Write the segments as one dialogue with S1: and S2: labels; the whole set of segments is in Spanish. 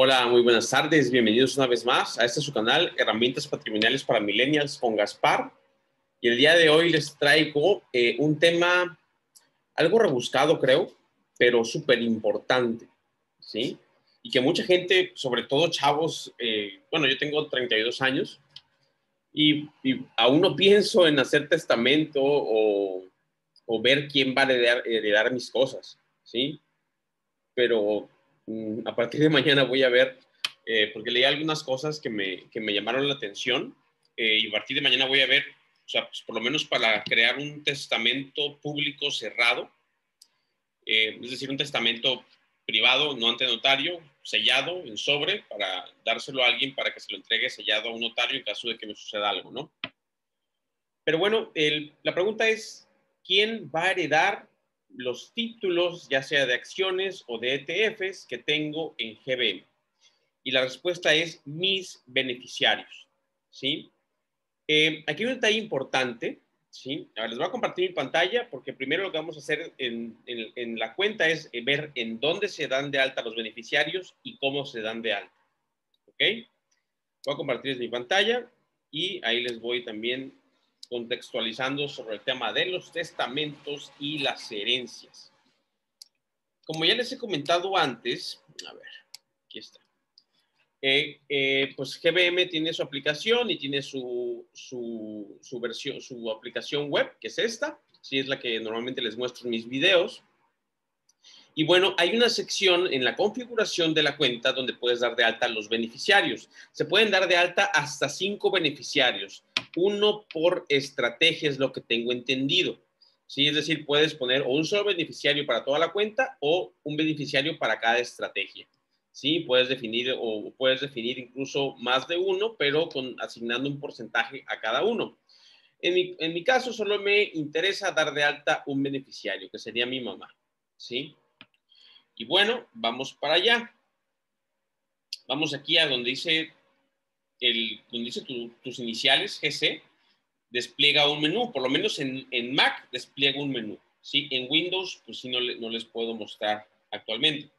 S1: Hola, muy buenas tardes. Bienvenidos una vez más a este su canal, Herramientas Patrimoniales para Millennials con Gaspar. Y el día de hoy les traigo eh, un tema algo rebuscado, creo, pero súper importante, ¿sí? Y que mucha gente, sobre todo chavos, eh, bueno, yo tengo 32 años y, aún no pienso en hacer testamento o, o ver quién va a heredar, heredar mis cosas, ¿sí? Pero a partir de mañana voy a ver, eh, porque leí algunas cosas que me, que me llamaron la atención eh, y a partir de mañana voy a ver, o sea, pues por lo menos para crear un testamento público cerrado, eh, es decir, un testamento privado, no ante notario, sellado en sobre, para dárselo a alguien para que se lo entregue sellado a un notario en caso de que me suceda algo, ¿no? Pero bueno, la pregunta es, ¿quién va a heredar los títulos, ya sea de acciones o de ETFs que tengo en GBM? Y la respuesta es mis beneficiarios, ¿sí? Eh, aquí hay un detalle importante, ¿sí? Les voy a compartir mi pantalla porque primero lo que vamos a hacer en, la cuenta es eh, ver en dónde se dan de alta los beneficiarios y cómo se dan de alta, ¿ok? Voy a compartir mi pantalla y ahí les voy también contextualizando sobre el tema de los testamentos y las herencias. Como ya les he comentado antes, a ver, aquí está. Eh, eh, pues GBM tiene su aplicación y tiene su, su, versión, su aplicación web, que es esta. Sí, es la que normalmente les muestro en mis videos. Y bueno, hay una sección en la configuración de la cuenta donde puedes dar de alta los beneficiarios. Se pueden dar de alta hasta cinco beneficiarios uno por estrategia es lo que tengo entendido. ¿sí? Es decir, puedes poner o un solo beneficiario para toda la cuenta o un beneficiario para cada estrategia. ¿sí? Puedes definir o puedes definir incluso más de uno, pero con, asignando un porcentaje a cada uno. En mi, en mi caso, solo me interesa dar de alta un beneficiario, que sería mi mamá. ¿sí? Y bueno, vamos para allá. Vamos aquí a donde dice donde dice tus iniciales, GC, despliega un menú, por lo menos en, en, Mac despliega un menú, ¿sí? En Windows, pues sí, no, no les puedo mostrar actualmente.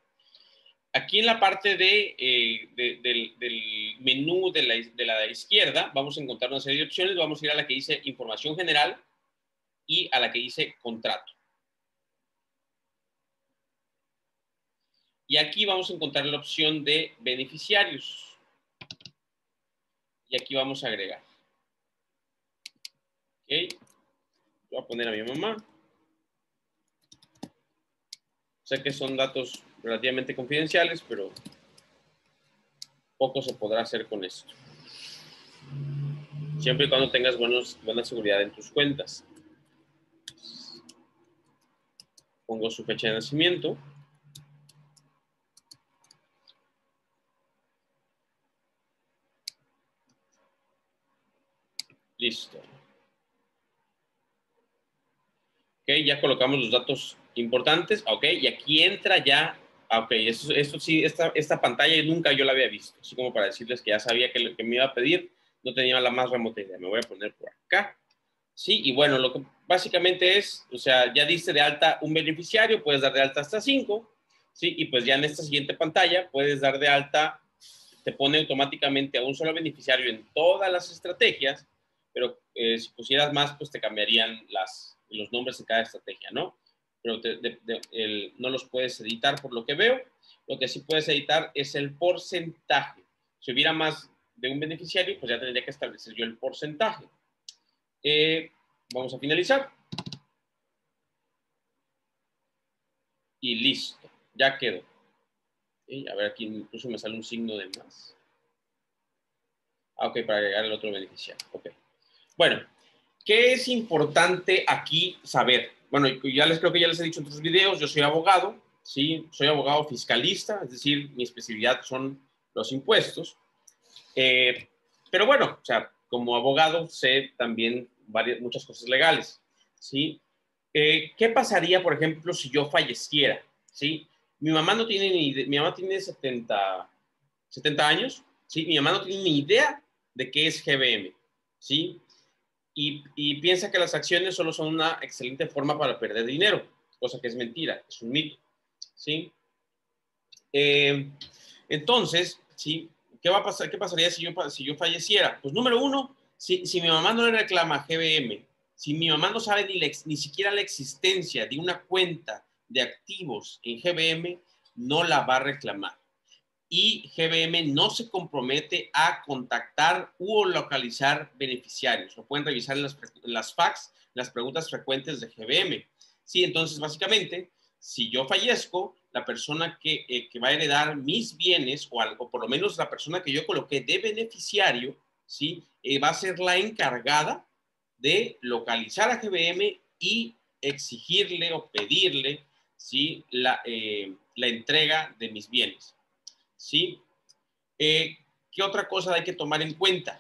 S1: Aquí en la parte de, eh, del, del, menú de la, de la izquierda vamos a encontrar una serie de opciones. Vamos a ir a la que dice información general y a la que dice contrato. Y aquí vamos a encontrar la opción de beneficiarios y aquí vamos a agregar. Ok. Voy a poner a mi mamá. Sé que son datos relativamente confidenciales, pero poco se podrá hacer con esto. Siempre y cuando tengas buena seguridad en tus cuentas. Pongo su fecha de nacimiento. Listo. Ok, ya colocamos los datos importantes. Ok, y aquí entra ya. Ok, esto, sí, esta, esta pantalla nunca yo la había visto. Así como para decirles que ya sabía que lo que me iba a pedir no tenía la más remota idea. Me voy a poner por acá. Sí, y bueno, lo que básicamente es, o sea, ya diste de alta un beneficiario, puedes dar de alta hasta cinco. Sí, y pues ya en esta siguiente pantalla puedes dar de alta, te pone automáticamente a un solo beneficiario en todas las estrategias pero eh, si pusieras más, pues te cambiarían los nombres de cada estrategia, ¿no? Pero no los puedes editar por lo que veo. Lo que sí puedes editar es el porcentaje. Si hubiera más de un beneficiario, pues ya tendría que establecer yo el porcentaje. Eh, vamos a finalizar. Y listo, ya quedó. a ver, aquí incluso me sale un signo de más. Ah, ok, para agregar el otro beneficiario. Ok. Bueno, ¿qué es importante aquí saber? Bueno, ya les creo que ya les he dicho en otros videos, yo soy abogado, ¿sí? Soy abogado fiscalista, es decir, mi especialidad son los impuestos. Eh, pero bueno, o sea, como abogado sé también varias, muchas cosas legales, ¿sí? Eh, ¿Qué pasaría, por ejemplo, si yo falleciera, ¿sí? Mi mamá no tiene ni idea, mi mamá tiene 70, 70 años, ¿sí? Mi mamá no tiene ni idea de qué es GBM, ¿sí? Y, piensa que las acciones solo son una excelente forma para perder dinero, cosa que es mentira, es un mito. ¿sí? Eh, Entonces, ¿sí? ¿Qué va a pasar? ¿Qué pasaría si yo, falleciera? Pues número uno, si, mi mamá no le reclama GBM, si mi mamá no sabe ni, ni siquiera la existencia de una cuenta de activos en GBM, no la va a reclamar. Y GBM no se compromete a contactar u localizar beneficiarios. Lo pueden revisar en las, las las preguntas frecuentes de GBM. Sí, entonces básicamente, si yo fallezco, la persona que, eh, va a heredar mis bienes, o, algo, por lo menos la persona que yo coloqué de beneficiario, ¿sí? Eh, va a ser la encargada de localizar a GBM y exigirle o pedirle ¿sí? la, eh, la entrega de mis bienes. ¿Sí? ¿Qué otra cosa hay que tomar en cuenta?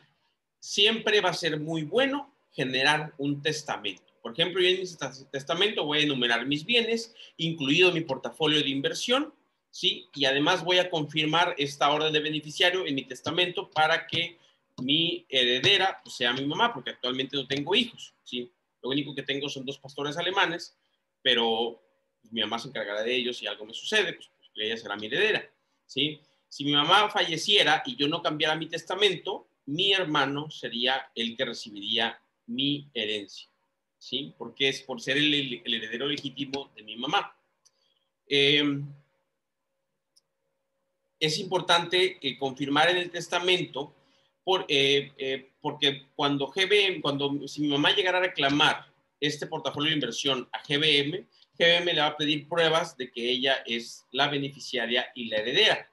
S1: Siempre va a ser muy bueno generar un testamento. Por ejemplo, yo en mi testamento voy a enumerar mis bienes, incluido mi portafolio de inversión, ¿sí? Y además voy a confirmar esta orden de beneficiario en mi testamento para que mi heredera pues, sea mi mamá, porque actualmente no tengo hijos, ¿sí? Lo único que tengo son dos pastores alemanes, pero mi mamá se encargará de ellos si algo me sucede, pues, pues, ella será mi heredera, ¿sí? Si mi mamá falleciera y yo no cambiara mi testamento, mi hermano sería el que recibiría mi herencia. ¿sí? Porque es por ser el, heredero legítimo de mi mamá. Eh, es importante eh, confirmar en el testamento por, eh, porque cuando GBM, cuando si mi mamá llegara a reclamar este portafolio de inversión a GBM, GBM le va a pedir pruebas de que ella es la beneficiaria y la heredera,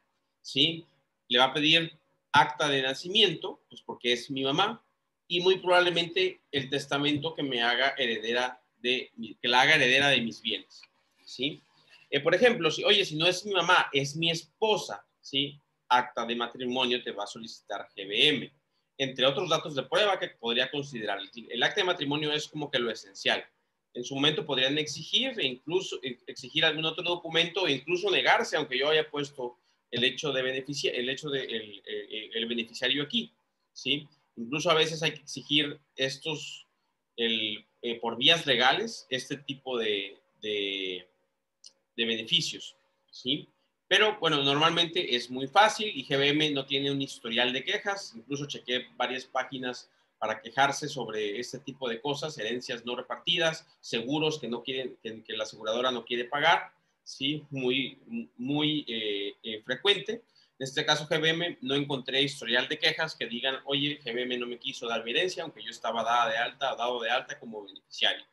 S1: ¿sí? Le va a pedir acta de nacimiento, pues porque es mi mamá, y muy probablemente el testamento que me haga heredera de, que la haga heredera de mis bienes, ¿sí? Eh, por ejemplo, si, oye, si no es mi mamá, es mi esposa, ¿sí? Acta de matrimonio te va a solicitar GBM, entre otros datos de prueba que podría considerar. El, acta de matrimonio es como que lo esencial. En su momento podrían exigir, e incluso e, exigir algún otro documento, e incluso negarse, aunque yo haya puesto el hecho de beneficia, el hecho de el, el beneficiario aquí, ¿sí? Incluso a veces hay que exigir estos, eh, por vías legales, este tipo de, de, beneficios, ¿sí? Pero bueno, normalmente es muy fácil y GBM no tiene un historial de quejas. Incluso chequé varias páginas para quejarse sobre este tipo de cosas, herencias no repartidas, seguros que no quieren, que, la aseguradora no quiere pagar, sí, muy, muy eh, eh, frecuente. En este caso, GBM, no encontré historial de quejas que digan, oye, GBM no me quiso dar mi aunque yo estaba dada de alta, dado de alta como beneficiario.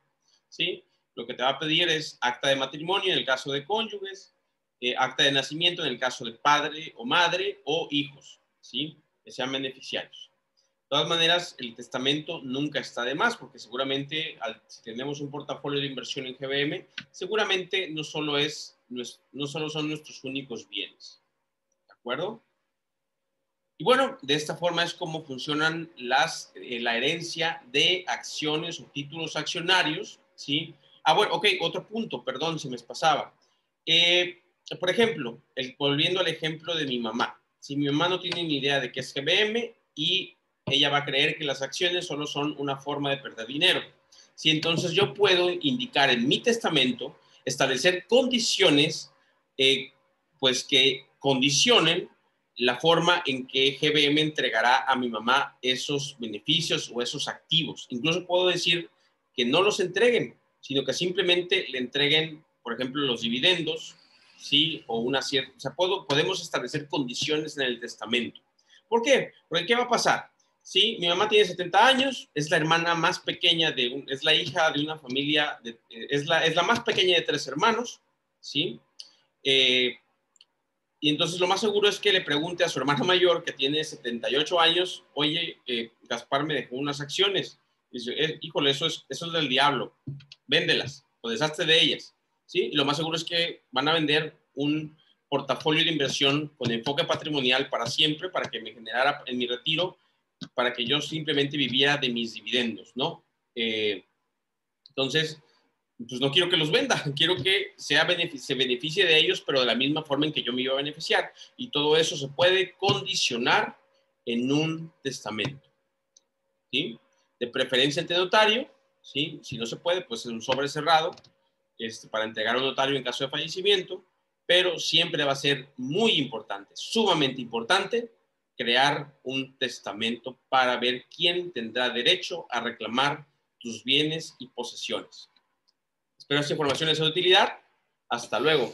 S1: ¿Sí? Lo que te va a pedir es acta de matrimonio en el caso de cónyuges, eh, acta de nacimiento en el caso de padre o madre o hijos, ¿sí? Que sean beneficiarios. De todas maneras, el testamento nunca está de más, porque seguramente si tenemos un portafolio de inversión en GBM, seguramente no solo, es, no solo son nuestros únicos bienes acuerdo? Y bueno, de esta forma es como funcionan las, eh, la herencia de acciones o títulos accionarios, ¿sí? Ah, bueno, ok, otro punto, perdón, se me pasaba. Eh, por ejemplo, el, volviendo al ejemplo de mi mamá. Si mi mamá no tiene ni idea de qué es GBM y ella va a creer que las acciones solo son una forma de perder dinero. Si entonces yo puedo indicar en mi testamento, establecer condiciones, eh, pues que condicionen la forma en que GBM entregará a mi mamá esos beneficios o esos activos. Incluso puedo decir que no los entreguen, sino que simplemente le entreguen, por ejemplo, los dividendos, ¿sí? O una cierta, o sea, puedo, podemos establecer condiciones en el testamento. ¿Por qué? Porque ¿qué va a pasar? Sí, mi mamá tiene 70 años, es la hermana más pequeña de un, es la hija de una familia, de, es, la, es la más pequeña de tres hermanos, ¿sí? Eh, y entonces lo más seguro es que le pregunte a su hermano mayor, que tiene 78 años, oye, eh, Gaspar me dejó unas acciones. Y dice, eh, híjole, eso es, eso es del diablo, véndelas o deshazte de ellas. ¿sí? Lo más seguro es que van a vender un portafolio de inversión con enfoque patrimonial para siempre, para que me generara en mi retiro, para que yo simplemente viviera de mis dividendos, ¿no? Eh, entonces, pues no quiero que los venda, quiero que sea se beneficie de ellos, pero de la misma forma en que yo me iba a beneficiar. Y todo eso se puede condicionar en un testamento. ¿sí? De preferencia ante notario, ¿sí? si no se puede, pues en un sobre cerrado este, para entregar a un notario en caso de fallecimiento. pero siempre va a ser muy importante, sumamente importante, crear un testamento para ver quién tendrá derecho a reclamar tus bienes y posesiones. Espero esta información sea de utilidad. Hasta luego.